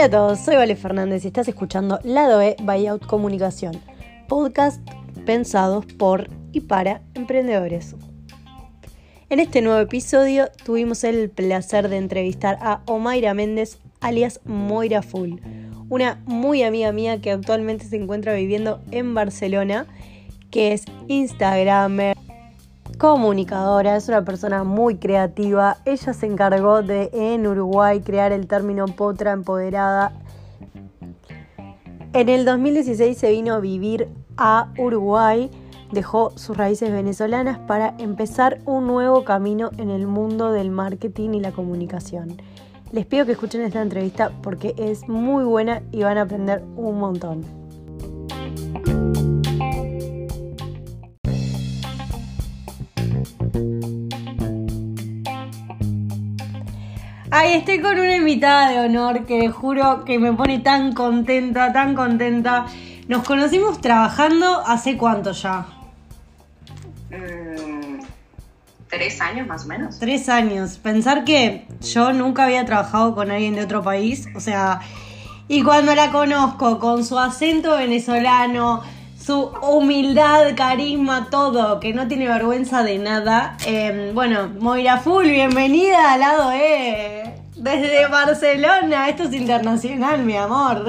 Hola a todos, soy Vale Fernández y estás escuchando Lado E Buyout Comunicación, podcast pensados por y para emprendedores. En este nuevo episodio tuvimos el placer de entrevistar a Omaira Méndez, alias Moira Full, una muy amiga mía que actualmente se encuentra viviendo en Barcelona, que es Instagramer, comunicadora, es una persona muy creativa. Ella se encargó de en Uruguay crear el término potra empoderada. En el 2016 se vino a vivir a Uruguay, dejó sus raíces venezolanas para empezar un nuevo camino en el mundo del marketing y la comunicación. Les pido que escuchen esta entrevista porque es muy buena y van a aprender un montón. Ay, estoy con una invitada de honor que les juro que me pone tan contenta, tan contenta. Nos conocimos trabajando hace cuánto ya? Mm, tres años más o menos. Tres años. Pensar que yo nunca había trabajado con alguien de otro país, o sea, y cuando la conozco con su acento venezolano, su humildad, carisma, todo, que no tiene vergüenza de nada. Em, bueno, Moira Full, bienvenida al lado E. Desde Barcelona, esto es internacional, mi amor.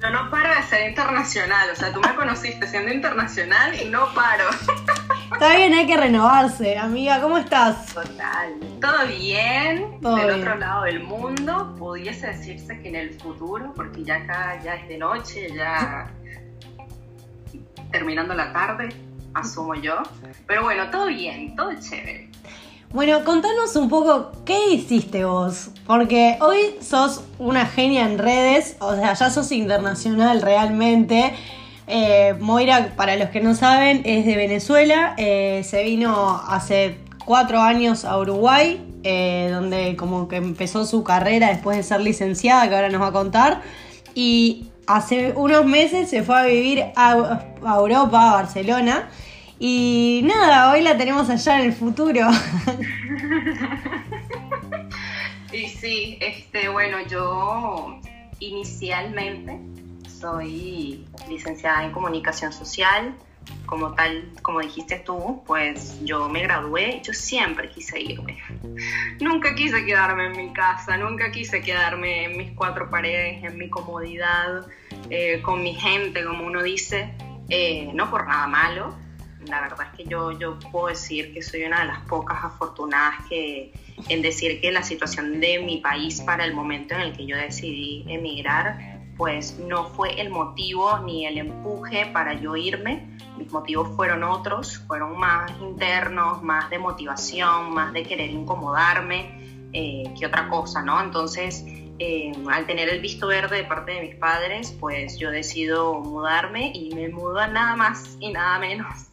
Yo no paro de ser internacional, o sea, tú me conociste siendo internacional y no paro. Está bien, hay que renovarse, amiga, ¿cómo estás? Total, todo bien, del otro lado del mundo, pudiese decirse que en el futuro, porque ya acá ya es de noche, ya terminando la tarde, asumo yo. Pero bueno, todo bien, todo chévere. Bueno, contanos un poco qué hiciste vos, porque hoy sos una genia en redes, o sea, ya sos internacional realmente. Eh, Moira, para los que no saben, es de Venezuela, eh, se vino hace cuatro años a Uruguay, eh, donde como que empezó su carrera después de ser licenciada, que ahora nos va a contar, y hace unos meses se fue a vivir a, Europa, a Barcelona. Y nada, hoy la tenemos allá en el futuro. y sí, este, bueno, yo inicialmente soy licenciada en comunicación social como tal, como dijiste tú, pues yo me gradué, yo siempre quise irme. Nunca quise quedarme en mi casa, nunca quise quedarme en mis cuatro paredes, en mi comodidad, eh, con mi gente, como uno dice, eh, no por nada malo. La verdad es que yo, yo puedo decir que soy una de las pocas afortunadas que, en decir que la situación de mi país para el momento en el que yo decidí emigrar pues no fue el motivo ni el empuje para yo irme. Mis motivos fueron otros, fueron más internos, más de motivación, más de querer incomodarme eh, que otra cosa, ¿no? Entonces, eh, al tener el visto verde de parte de mis padres, pues yo decido mudarme y me mudo a nada más y nada menos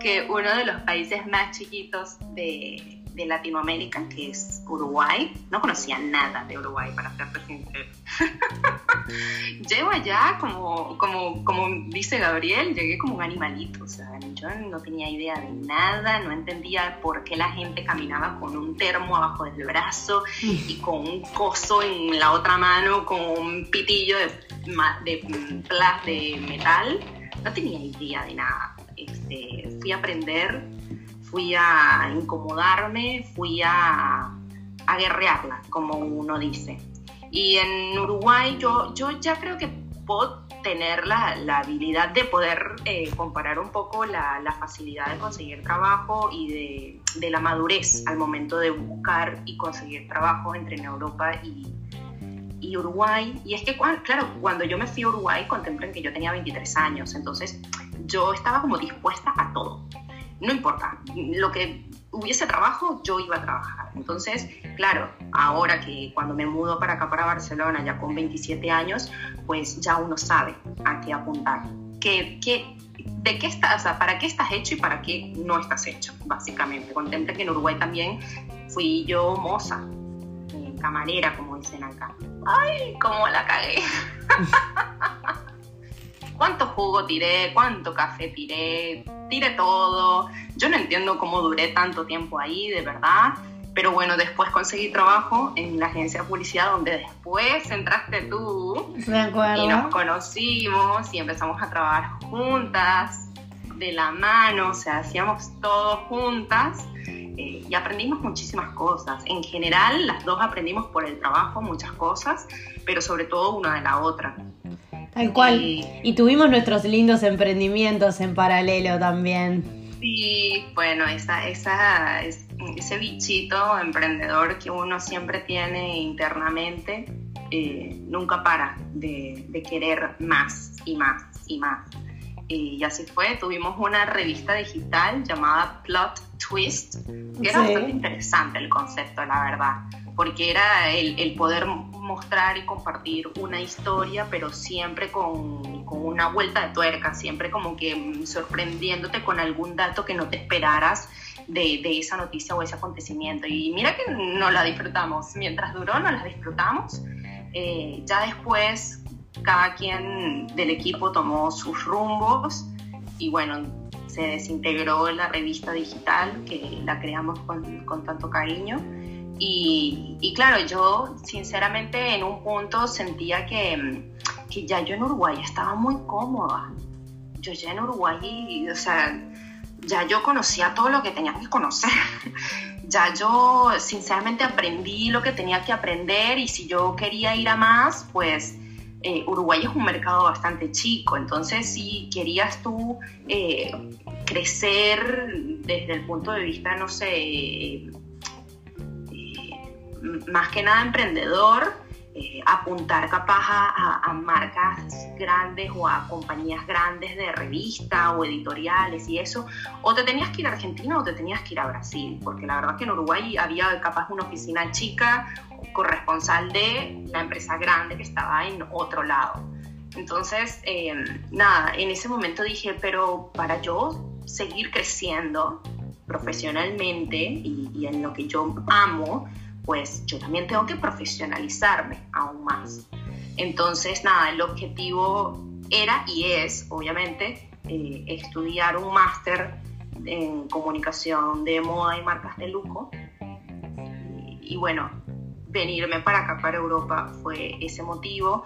que uno de los países más chiquitos de, Latinoamérica, que es Uruguay. No conocía nada de Uruguay, para serte sincero. Llego allá como, como, como dice Gabriel, llegué como un animalito. O sea, yo no tenía idea de nada, no entendía por qué la gente caminaba con un termo abajo del brazo y con un coso en la otra mano, con un pitillo de, de, de metal. No tenía idea de nada. Este, fui a aprender fui a incomodarme, fui a, a guerrearla, como uno dice. Y en Uruguay yo, yo ya creo que puedo tener la, la habilidad de poder eh, comparar un poco la, la, facilidad de conseguir trabajo y de, de, la madurez al momento de buscar y conseguir trabajo entre en Europa y, y Uruguay. Y es que, claro, cuando yo me fui a Uruguay, contemplen que yo tenía 23 años, entonces yo estaba como dispuesta a todo no importa, lo que hubiese trabajo, yo iba a trabajar. Entonces, claro, ahora que cuando me mudo para acá, para Barcelona, ya con 27 años, pues ya uno sabe a qué apuntar. ¿Qué, qué, ¿De qué estás, para qué estás hecho y para qué no estás hecho, básicamente? Contempla que en Uruguay también fui yo moza, eh, camarera, como dicen acá. ¡Ay, cómo la cagué! ¿Cuánto jugo tiré? ¿Cuánto café tiré? Tiré todo. Yo no entiendo cómo duré tanto tiempo ahí, de verdad. Pero bueno, después conseguí trabajo en la agencia de publicidad donde después entraste tú. Y nos conocimos y empezamos a trabajar juntas, de la mano, o sea, hacíamos todo juntas eh, y aprendimos muchísimas cosas. En general, las dos aprendimos por el trabajo muchas cosas, pero sobre todo una de la otra. Tal cual. Y, tuvimos nuestros lindos emprendimientos en paralelo también. Sí, bueno, esa, esa, ese bichito emprendedor que uno siempre tiene internamente eh, nunca para de, de, querer más y más y más. Y así fue, tuvimos una revista digital llamada Plot Twist, que era bastante interesante el concepto, la verdad, porque era el, el, poder mostrar y compartir una historia, pero siempre con, con, una vuelta de tuerca, siempre como que sorprendiéndote con algún dato que no te esperaras de, de esa noticia o ese acontecimiento. Y mira que no la disfrutamos, mientras duró no la disfrutamos. Eh, ya después cada quien del equipo tomó sus rumbos y bueno, se desintegró la revista digital que la creamos con, con tanto cariño. Y, claro, yo sinceramente en un punto sentía que, que, ya yo en Uruguay estaba muy cómoda. Yo ya en Uruguay, o sea, ya yo conocía todo lo que tenía que conocer. ya yo sinceramente aprendí lo que tenía que aprender y si yo quería ir a más, pues eh, Uruguay es un mercado bastante chico, entonces si querías tú eh, crecer desde el punto de vista, no sé, más que nada emprendedor, apuntar capaz a, marcas grandes o a compañías grandes de revista o editoriales y eso, o te tenías que ir a Argentina o te tenías que ir a Brasil, porque la verdad que en Uruguay había capaz una oficina chica corresponsal de la empresa grande que estaba en otro lado. Entonces, em, nada, en ese momento dije, pero para yo seguir creciendo profesionalmente y, en lo que yo amo, pues yo también tengo que profesionalizarme aún más. Entonces, nada, el objetivo era y es, obviamente, eh, estudiar un máster en comunicación de moda y marcas de lujo. y bueno, venirme para acá, para Europa, fue ese motivo,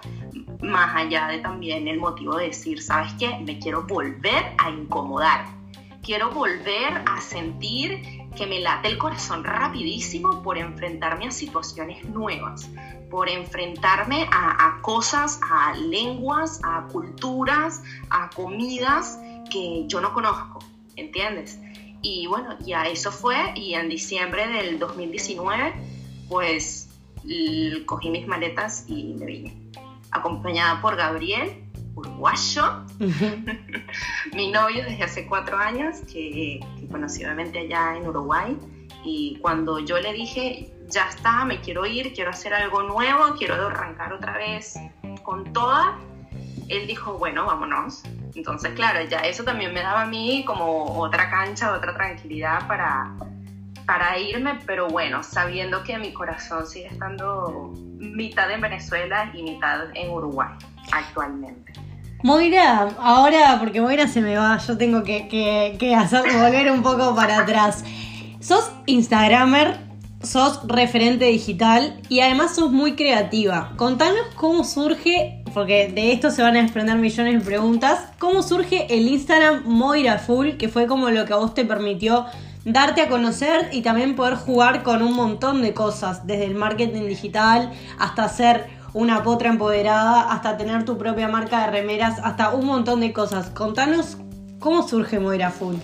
más allá de también el motivo de decir, ¿sabes qué? Me quiero volver a incomodar, quiero volver a sentir que me late el corazón rapidísimo por enfrentarme a situaciones nuevas, por enfrentarme a, a cosas, a lenguas, a culturas, a comidas que yo no conozco, ¿entiendes? Y bueno, ya eso fue y en diciembre del 2019, pues cogí mis maletas y me vine. Acompañada por Gabriel, uruguayo, mi novio desde hace cuatro años, que conocí obviamente allá en Uruguay. Y cuando yo le dije, ya está, me quiero ir, quiero hacer algo nuevo, quiero arrancar otra vez con toda, él dijo, bueno, vámonos. Entonces, claro, ya eso también me daba a mí como otra cancha, otra tranquilidad para, para irme, pero bueno, sabiendo que mi corazón sigue estando mitad en Venezuela y mitad en Uruguay actualmente. Moira, ahora porque Moira se me va, yo tengo que, que, hacer volver un poco para atrás. Sos Instagramer, sos referente digital y además sos muy creativa. Contanos cómo surge, porque de esto se van a desprender millones de preguntas, cómo surge el Instagram Moira Full, que fue como lo que a vos te permitió darte a conocer y también poder jugar con un montón de cosas, desde el marketing digital hasta ser una potra empoderada, hasta tener tu propia marca de remeras, hasta un montón de cosas. Contanos cómo surge Moira Full.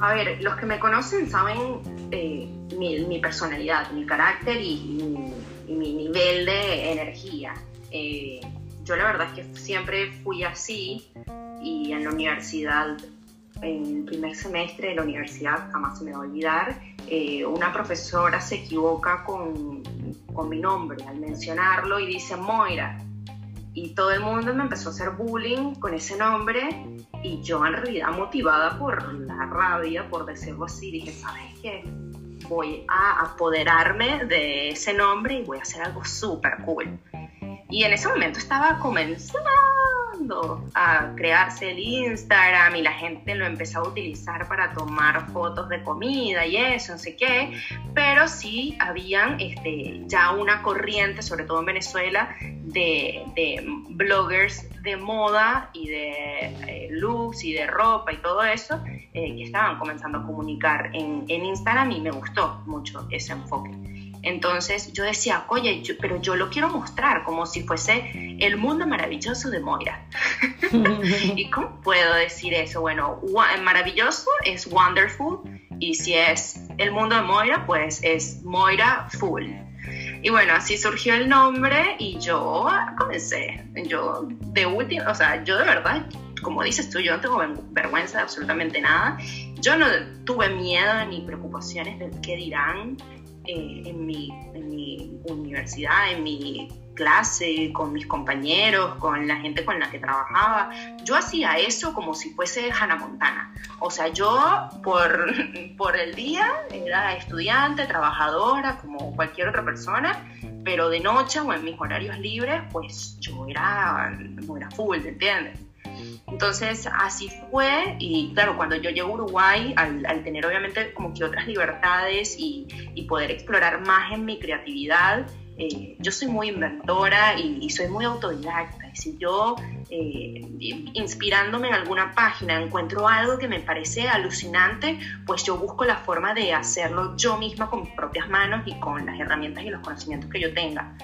A ver, los que me conocen saben eh, mi, personalidad, mi carácter y, mi nivel de energía. Eh, yo la verdad es que siempre fui así y en la universidad en el primer semestre de la universidad, jamás se me va a olvidar, eh, una profesora se equivoca con, con, mi nombre al mencionarlo y dice Moira. Y todo el mundo me empezó a hacer bullying con ese nombre y yo en realidad motivada por la rabia, por decirlo así, dije, ¿sabes qué? Voy a apoderarme de ese nombre y voy a hacer algo súper cool. Y en ese momento estaba comenzando empezando a crearse el Instagram y la gente lo empezó a utilizar para tomar fotos de comida y eso, no sé qué, pero sí habían este, ya una corriente, sobre todo en Venezuela, de, de bloggers de moda y de eh, looks y de ropa y todo eso eh, que estaban comenzando a comunicar en, en Instagram y me gustó mucho ese enfoque. Entonces yo decía, oye, pero yo lo quiero mostrar como si fuese el mundo maravilloso de Moira. ¿Y cómo puedo decir eso? Bueno, maravilloso es wonderful y si es el mundo de Moira, pues es Moira Full. Y bueno, así surgió el nombre y yo comencé. Yo de último, o sea, yo de verdad, como dices tú, yo no tengo vergüenza de absolutamente nada. Yo no tuve miedo ni preocupaciones del qué dirán eh, en, mi, en mi universidad, en mi clase, con mis compañeros, con la gente con la que trabajaba. Yo hacía eso como si fuese Hannah Montana. O sea, yo por, por el día era estudiante, trabajadora, como cualquier otra persona, pero de noche o en mis horarios libres, pues yo era, era full, ¿entiendes? Entonces así fue y claro, cuando yo llego a Uruguay, al, tener obviamente como que otras libertades y, poder explorar más en mi creatividad, eh, yo soy muy inventora y, soy muy autodidacta. Si yo, eh, inspirándome en alguna página, encuentro algo que me parece alucinante, pues yo busco la forma de hacerlo yo misma con mis propias manos y con las herramientas y los conocimientos que yo tenga.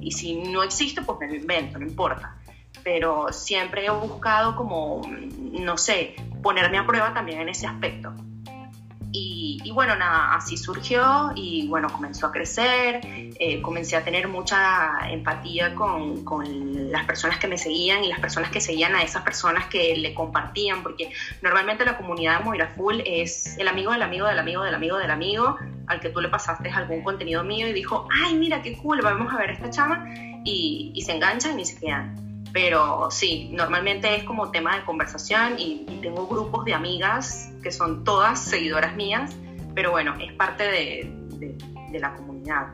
Y si no existe, pues me lo invento, no importa pero siempre he buscado como, no sé, ponerme a prueba también en ese aspecto. Y, bueno, nada, así surgió y bueno, comenzó a crecer, eh, comencé a tener mucha empatía con, con, las personas que me seguían y las personas que seguían a esas personas que le compartían, porque normalmente la comunidad de Moira Full es el amigo del amigo del amigo del amigo del amigo al que tú le pasaste algún contenido mío y dijo, ay, mira qué cool, vamos a ver esta chama y, y se enganchan y se quedan pero sí, normalmente es como tema de conversación y, tengo grupos de amigas que son todas seguidoras mías, pero bueno, es parte de, de, la comunidad.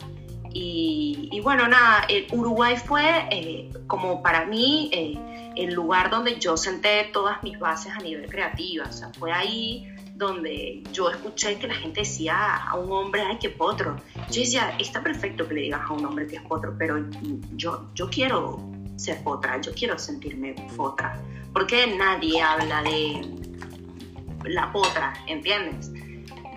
Y, y, bueno, nada, Uruguay fue eh, como para mí eh, el lugar donde yo senté todas mis bases a nivel creativo, o sea, fue ahí donde yo escuché que la gente decía a un hombre, ay, qué potro. Yo decía, está perfecto que le digas a un hombre que es potro, pero yo, yo quiero ser potra, yo quiero sentirme potra. Porque nadie habla de la potra, ¿entiendes?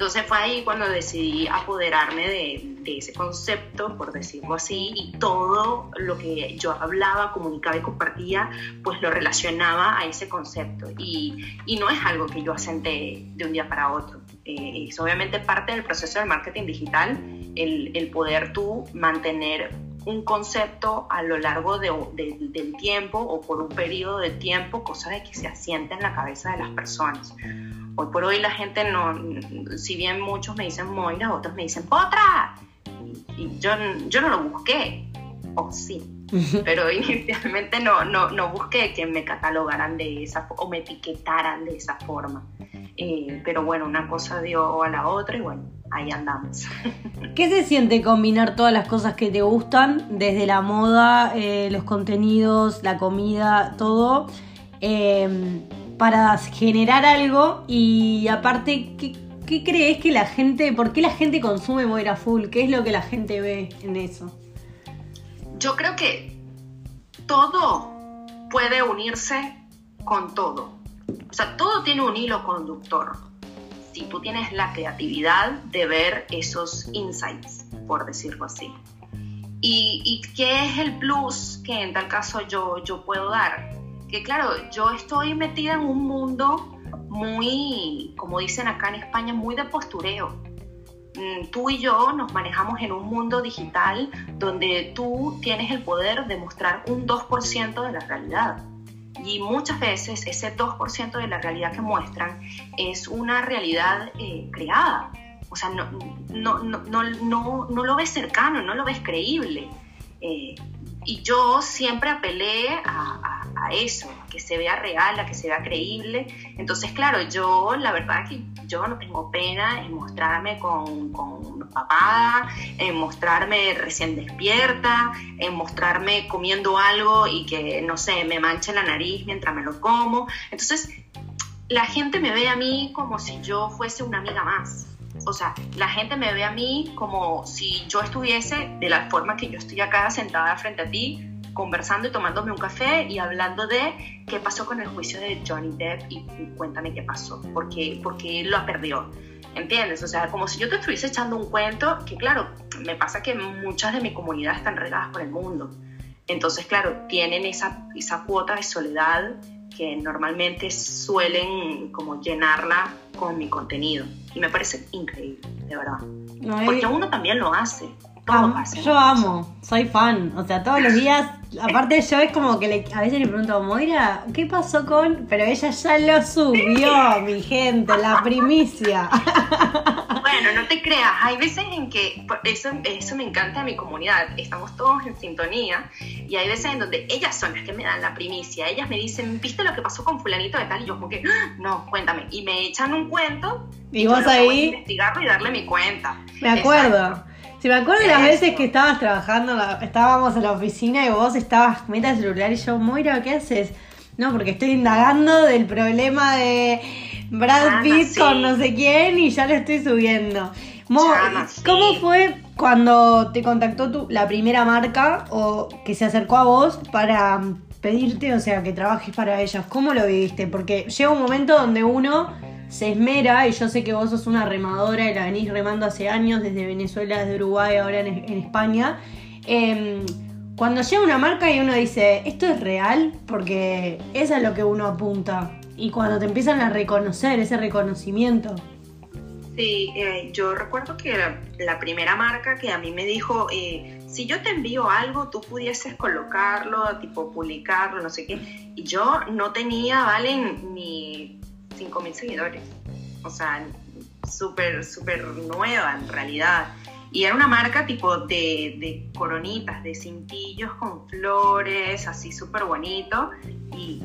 Entonces fue ahí cuando decidí apoderarme de, ese concepto, por decirlo así, y todo lo que yo hablaba, comunicaba y compartía, pues lo relacionaba a ese concepto. Y, y no es algo que yo asenté de un día para otro. Eh, es obviamente parte del proceso del marketing digital el, el poder tú mantener un concepto a lo largo del tiempo o por un periodo de tiempo, cosa de que se asiente en la cabeza de las personas. Hoy por hoy la gente no, si bien muchos me dicen Moira, otros me dicen Potra, y, yo, yo no lo busqué, o sí, pero inicialmente no, no, no busqué que me catalogaran de esa o me etiquetaran de esa forma. Eh, pero bueno, una cosa dio a la otra y bueno, ahí andamos. ¿Qué se siente combinar todas las cosas que te gustan, desde la moda, eh, los contenidos, la comida, todo, em, para generar algo? Y aparte, ¿qué, ¿qué, crees que la gente, por qué la gente consume Moira Full? ¿Qué es lo que la gente ve en eso? Yo creo que todo puede unirse con todo. O sea, todo tiene un hilo conductor si tú tienes la creatividad de ver esos insights, por decirlo así. ¿Y, qué es el plus que en tal caso yo, yo puedo dar? Que claro, yo estoy metida en un mundo muy, como dicen acá en España, muy de postureo. Mm, tú y yo nos manejamos en un mundo digital donde tú tienes el poder de mostrar un 2% de la realidad y muchas veces ese 2% de la realidad que muestran es una realidad eh, creada. O sea, no, no, no, no, lo ves cercano, no lo ves creíble. Eh, y yo siempre apelé a, eso, a que se vea real, a que se vea creíble. Entonces, claro, yo la verdad que yo no tengo pena en mostrarme con, con papá, en mostrarme recién despierta, en mostrarme comiendo algo y que, no sé, me manche la nariz mientras me lo como. Entonces, la gente me ve a mí como si yo fuese una amiga más. O sea, la gente me ve a mí como si yo estuviese de la forma que yo estoy acá sentada frente a ti, conversando y tomándome un café y hablando de qué pasó con el juicio de Johnny Depp y, cuéntame qué pasó, porque, porque lo perdió. ¿Entiendes? O sea, como si yo te estuviese echando un cuento, que claro, me pasa que muchas de mi comunidad están regadas por el mundo. Entonces, claro, tienen esa, esa cuota de soledad que normalmente suelen como llenarla con mi contenido. Y me parece increíble, de verdad. Porque uno también lo hace. yo amo, soy fan. O sea, todos los días Aparte yo es como que a veces le pregunto, Moira, ¿qué pasó con...? Pero ella ya lo subió, mi gente, la primicia. Bueno, no te creas, hay veces en que, eso, eso me encanta a mi comunidad, estamos todos en sintonía y hay veces en donde ellas son las que me dan la primicia, ellas me dicen, ¿viste lo que pasó con fulanito de tal? Y yo como que, no, cuéntame, y me echan un cuento y vos ahí... investigarlo y darle mi cuenta. Me acuerdo. Si me acuerdo de las veces que estabas trabajando, estábamos en la oficina y vos estabas meta el celular y yo, Moira, ¿qué haces? No, porque estoy indagando del problema de Brad ah, Pitt con no sé quién y ya lo estoy subiendo. ¿Cómo fue cuando te contactó tu, la primera marca o que se acercó a vos para pedirte, o sea, que trabajes para ellos? ¿Cómo lo viviste? Porque llega un momento donde uno se esmera, y yo sé que vos sos una remadora y la venís remando hace años, desde Venezuela, desde Uruguay, ahora en, España. Em, cuando llega una marca y uno dice, esto es real, porque eso es lo que uno apunta. Y cuando te empiezan a reconocer, ese reconocimiento. Sí, eh, yo recuerdo que la, primera marca que a mí me dijo, eh, si yo te envío algo, tú pudieses colocarlo, tipo publicarlo, no sé qué. Y yo no tenía, ¿vale? Ni 5.000 seguidores. O sea, súper, súper nueva en realidad. Y era una marca tipo de, de coronitas, de cintillos con flores, así súper bonito. Y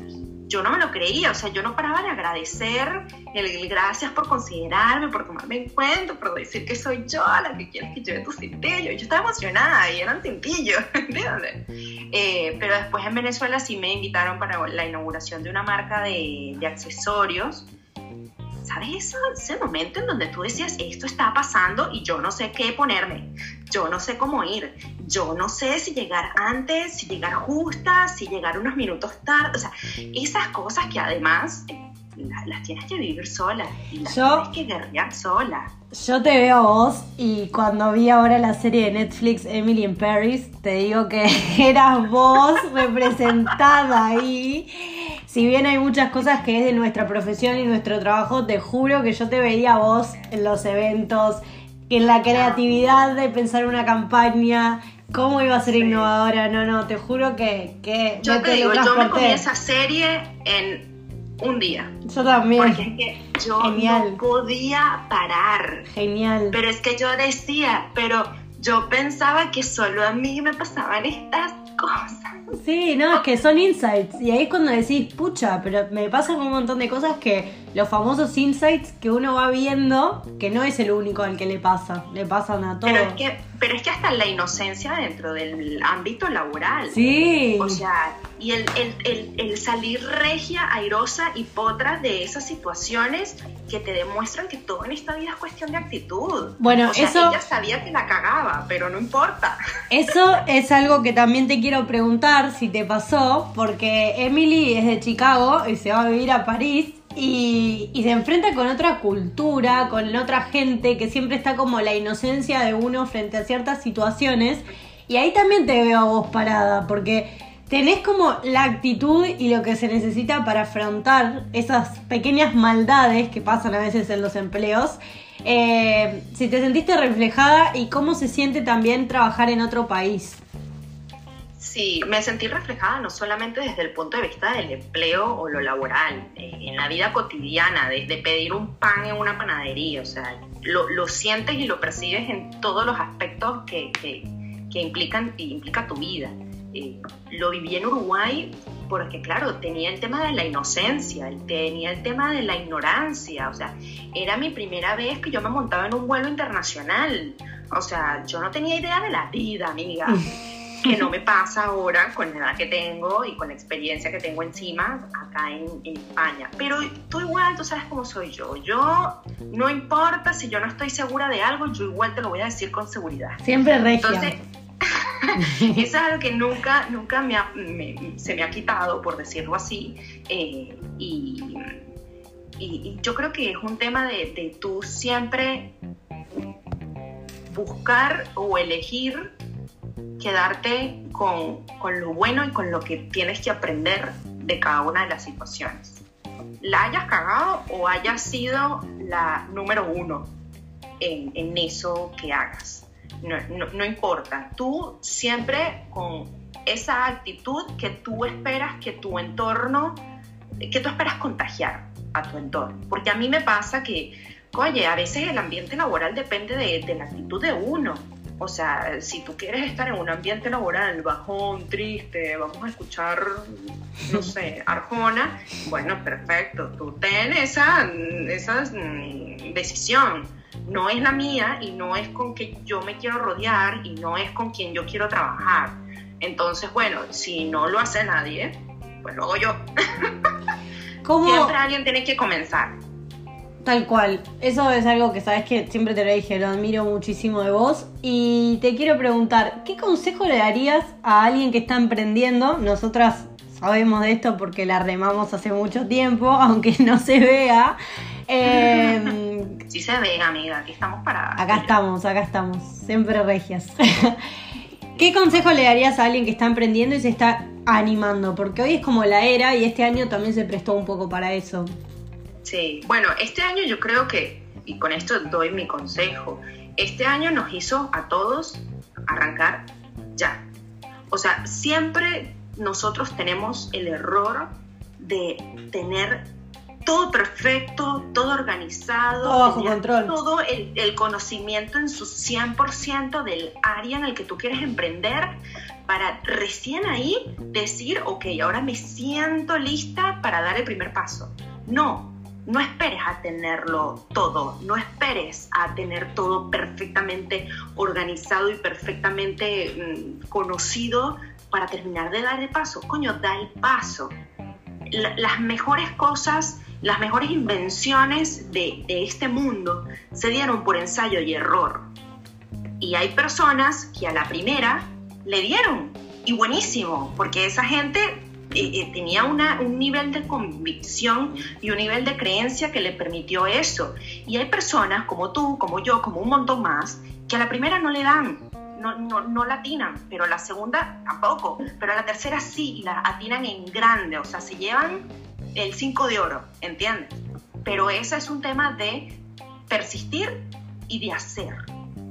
yo no me lo creía, o sea, yo no paraba de agradecer el, gracias por considerarme, por tomarme en cuenta, por decir que soy yo la que quieres que lleve tu cintillo. Yo estaba emocionada y eran cintillos, ¿entiendes? Eh, pero después en Venezuela sí me invitaron para la inauguración de una marca de, de accesorios ¿sabes ese momento en donde tú decías, esto está pasando y yo no sé qué ponerme, yo no sé cómo ir, yo no sé si llegar antes, si llegar justa, si llegar unos minutos tarde, o sea, esas cosas que además eh, las, tienes que vivir sola y las tienes que guerrear sola. Yo te veo a vos y cuando vi ahora la serie de Netflix Emily in Paris, te digo que eras vos representada ahí si bien hay muchas cosas que es de nuestra profesión y nuestro trabajo, te juro que yo te veía a vos en los eventos, en la creatividad de pensar una campaña, cómo iba a ser innovadora. No, no, te juro que, que yo te, digo, yo me comí esa serie en un día. Yo también. Porque es que yo no podía parar. Genial. Pero es que yo decía, pero yo pensaba que solo a mí me pasaban estas cosas. Sí, no, es que son insights. Y ahí es cuando decís, pucha, pero me pasan un montón de cosas que los famosos insights que uno va viendo, que no es el único al que le pasa, le pasan a todos. Pero es que, pero es que hasta la inocencia dentro del ámbito laboral. Sí. O sea, y el, el, el, salir regia, airosa y potra de esas situaciones que te demuestran que todo en esta vida es cuestión de actitud. Bueno, o sea, eso. Ella sabía que la cagaba, pero no importa. Eso es algo que también te quiero preguntar si te pasó, porque Emily es de Chicago y se va a vivir a París. Y, y, se enfrenta con otra cultura, con otra gente, que siempre está como la inocencia de uno frente a ciertas situaciones. Y ahí también te veo a vos parada, porque tenés como la actitud y lo que se necesita para afrontar esas pequeñas maldades que pasan a veces en los empleos. Eh, si te sentiste reflejada y cómo se siente también trabajar en otro país. Sí, me sentí reflejada no solamente desde el punto de vista del empleo o lo laboral, eh, en la vida cotidiana, de, pedir un pan en una panadería, o sea, lo, sientes y lo percibes en todos los aspectos que, que, que implican, implica tu vida. Eh, lo viví en Uruguay porque claro, tenía el tema de la inocencia, tenía el tema de la ignorancia, o sea, era mi primera vez que yo me montaba en un vuelo internacional, o sea, yo no tenía idea de la vida, amiga. que no me pasa ahora con la edad que tengo y con la experiencia que tengo encima acá en, España. Pero tú igual, tú sabes cómo soy yo. Yo, no importa si yo no estoy segura de algo, yo igual te lo voy a decir con seguridad. Siempre regia. Entonces, eso es algo que nunca, nunca me se me ha quitado, por decirlo así. Eh, y, y, yo creo que es un tema de, de tú siempre buscar o elegir quedarte con, con, lo bueno y con lo que tienes que aprender de cada una de las situaciones. La hayas cagado o hayas sido la número uno en, en eso que hagas. No, importa. Tú siempre con esa actitud que tú esperas que tu entorno, que tú esperas contagiar a tu entorno. Porque a mí me pasa que, oye, a veces el ambiente laboral depende de, de la actitud de uno o sea, si tú quieres estar en un ambiente laboral bajón, triste, vamos a escuchar, no sé, Arjona, bueno, perfecto, tú ten esa, esa mm, decisión. No es la mía y no es con que yo me quiero rodear y no es con quien yo quiero trabajar. Entonces, bueno, si no lo hace nadie, pues luego yo. ¿Cómo? Siempre alguien tiene que comenzar. Tal cual. Eso es algo que sabes que siempre te lo dije, lo admiro muchísimo de vos. Y te quiero preguntar, ¿qué consejo le darías a alguien que está emprendiendo? Nosotras sabemos de esto porque la remamos hace mucho tiempo, aunque no se vea. Eh, sí se ve, amiga, aquí estamos para... Acá estamos, acá estamos, siempre regias. ¿Qué consejo le darías a alguien que está emprendiendo y se está animando? Porque hoy es como la era y este año también se prestó un poco para eso. Sí, bueno, este año yo creo que, y con esto doy mi consejo, este año nos hizo a todos arrancar ya. O sea, siempre nosotros tenemos el error de tener todo perfecto, todo organizado, todo, control. todo el, el, conocimiento en su 100% del área en el que tú quieres emprender para recién ahí decir, ok, ahora me siento lista para dar el primer paso. No, no esperes a tenerlo todo, no esperes a tener todo perfectamente organizado y perfectamente mm, conocido para terminar de dar el paso. Coño, da el paso. las mejores cosas, las mejores invenciones de, este mundo se dieron por ensayo y error. Y hay personas que a la primera le dieron. Y buenísimo, porque esa gente eh, eh, tenía una, un nivel de convicción y un nivel de creencia que le permitió eso. Y hay personas como tú, como yo, como un montón más, que a la primera no le dan, no, no, no la atinan, pero a la segunda tampoco, pero a la tercera sí, la atinan en grande, o sea, se llevan el 5 de oro, ¿entiendes? Pero ese es un tema de persistir y de hacer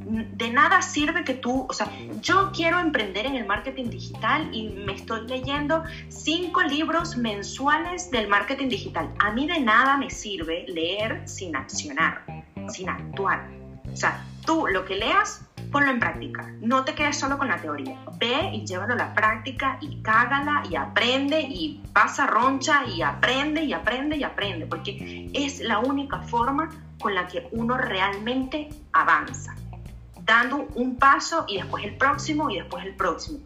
de nada sirve que tú, o sea, yo quiero emprender en el marketing digital y me estoy leyendo cinco libros mensuales del marketing digital. A mí de nada me sirve leer sin accionar, sin actuar. O sea, tú lo que leas, ponlo en práctica. No te quedes solo con la teoría. Ve y llévalo a la práctica y cágala y aprende y pasa roncha y aprende y aprende y aprende, porque es la única forma con la que uno realmente avanza dando un paso y después el próximo y después el próximo.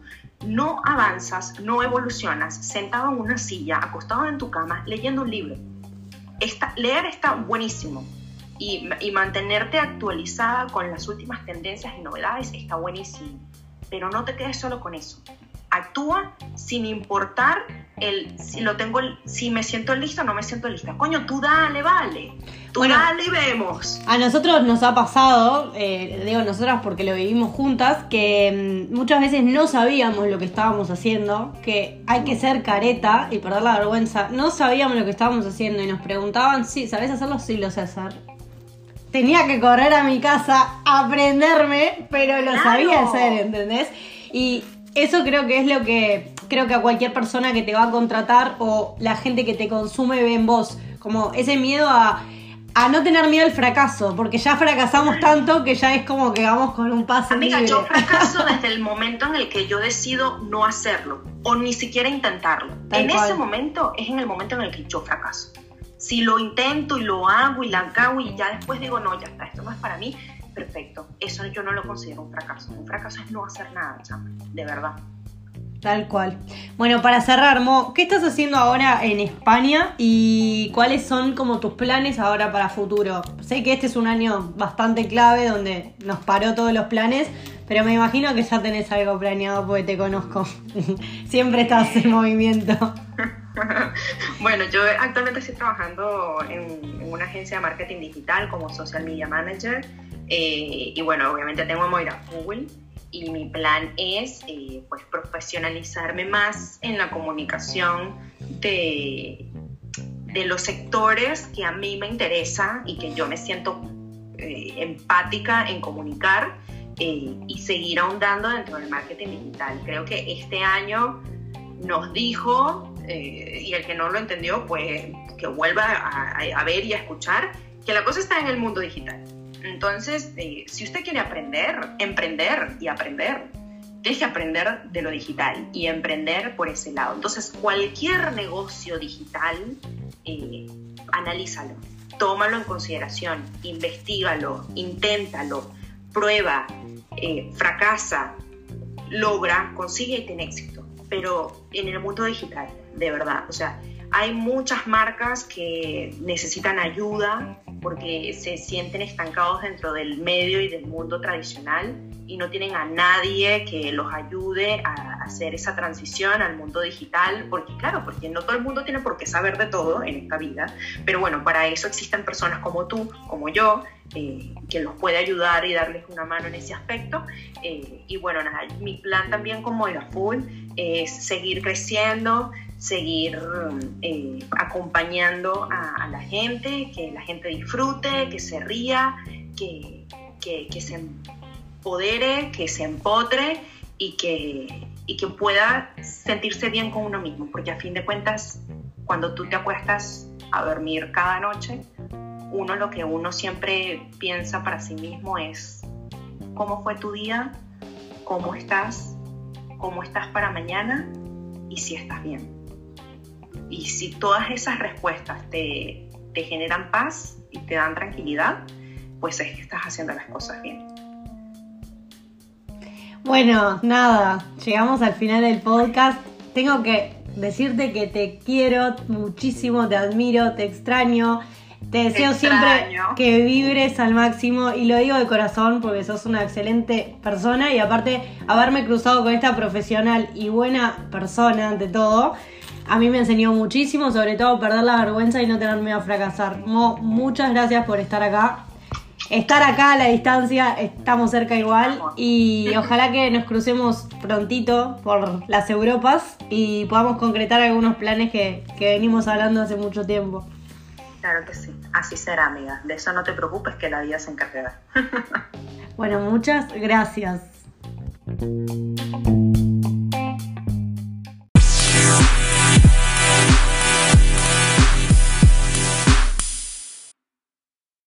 No avanzas, no evolucionas sentado en una silla, acostado en tu cama, leyendo un libro. leer está buenísimo y, y mantenerte actualizada con las últimas tendencias y novedades está buenísimo. Pero no te quedes solo con eso. Actúa sin importar el si lo tengo, si me siento lista o no me siento lista. Coño, tú dale, vale. Tú dale y vemos. A nosotros nos ha pasado, eh, digo nosotras porque lo vivimos juntas, que mm, muchas veces no sabíamos lo que estábamos haciendo, que hay que ser careta y perder la vergüenza. No sabíamos lo que estábamos haciendo y nos preguntaban, sí, ¿sabes hacerlo? Sí, lo sé hacer. Tenía que correr a mi casa aprenderme, pero lo sabía hacer, ¿entendés? Y eso creo que es lo que creo que a cualquier persona que te va a contratar o la gente que te consume ve en vos, como ese miedo a, a no tener miedo al fracaso, porque ya fracasamos tanto que ya es como que vamos con un paso Amiga, libre. yo fracaso desde el momento en el que yo decido no hacerlo o ni siquiera intentarlo. Tal en cual. ese momento es en el momento en el que yo fracaso. Si lo intento y lo hago y la cago y ya después digo, no, ya está, esto no es para mí, perfecto. Eso yo no lo considero un fracaso. Un fracaso es no hacer nada, chama, de verdad. Tal cual. Bueno, para cerrar, Mo, ¿qué estás haciendo ahora en España y cuáles son como tus planes ahora para futuro? Sé que este es un año bastante clave donde nos paró todos los planes, pero me imagino que ya tenés algo planeado porque te conozco. Siempre estás en movimiento. bueno, yo actualmente estoy trabajando en, en una agencia de marketing digital como social media manager eh, y bueno, obviamente tengo a Google y mi plan es eh, pues profesionalizarme más en la comunicación de, de los sectores que a mí me interesa y que yo me siento eh, empática en comunicar eh, y seguir ahondando dentro del marketing digital. Creo que este año nos dijo, eh, y el que no lo entendió, pues que vuelva a, ver y a escuchar, que la cosa está en el mundo digital. Entonces, eh, si usted quiere aprender, emprender y aprender, deje aprender de lo digital y emprender por ese lado. Entonces, cualquier negocio digital, eh, analízalo, tómalo en consideración, investigalo, inténtalo, prueba, fracasa, logra, consigue y tiene éxito. Pero en el mundo digital, de verdad, o sea, hay muchas marcas que necesitan ayuda porque se sienten estancados dentro del medio y del mundo tradicional y no tienen a nadie que los ayude a hacer esa transición al mundo digital, porque claro, porque no todo el mundo tiene por qué saber de todo en esta vida, pero bueno, para eso existen personas como tú, como yo, eh, que los puede ayudar y darles una mano en ese aspecto. Eh, y bueno, nada, mi plan también como full es seguir creciendo, seguir eh, acompañando a, a, la gente, que la gente disfrute, que se ría, que, que, que se empodere, que se empotre y que, y que pueda sentirse bien con uno mismo, porque a fin de cuentas, cuando tú te acuestas a dormir cada noche, uno lo que uno siempre piensa para sí mismo es cómo fue tu día, cómo estás, cómo estás para mañana y si estás bien. Y si todas esas respuestas te, te generan paz y te dan tranquilidad, pues es que estás haciendo las cosas bien. Bueno, nada, llegamos al final del podcast. Tengo que decirte que te quiero muchísimo, te admiro, te extraño. Te deseo siempre que vibres al máximo y lo digo de corazón porque sos una excelente persona y aparte haberme cruzado con esta profesional y buena persona ante todo, a mí me enseñó muchísimo, sobre todo perder la vergüenza y no tener miedo a fracasar. Mo, muchas gracias por estar acá. Estar acá a la distancia, estamos cerca igual y ojalá que nos crucemos prontito por las Europas y podamos concretar algunos planes que, que venimos hablando hace mucho tiempo. Claro que sí, así será, amiga. De eso no te preocupes, que la vida se encargará. bueno, muchas gracias.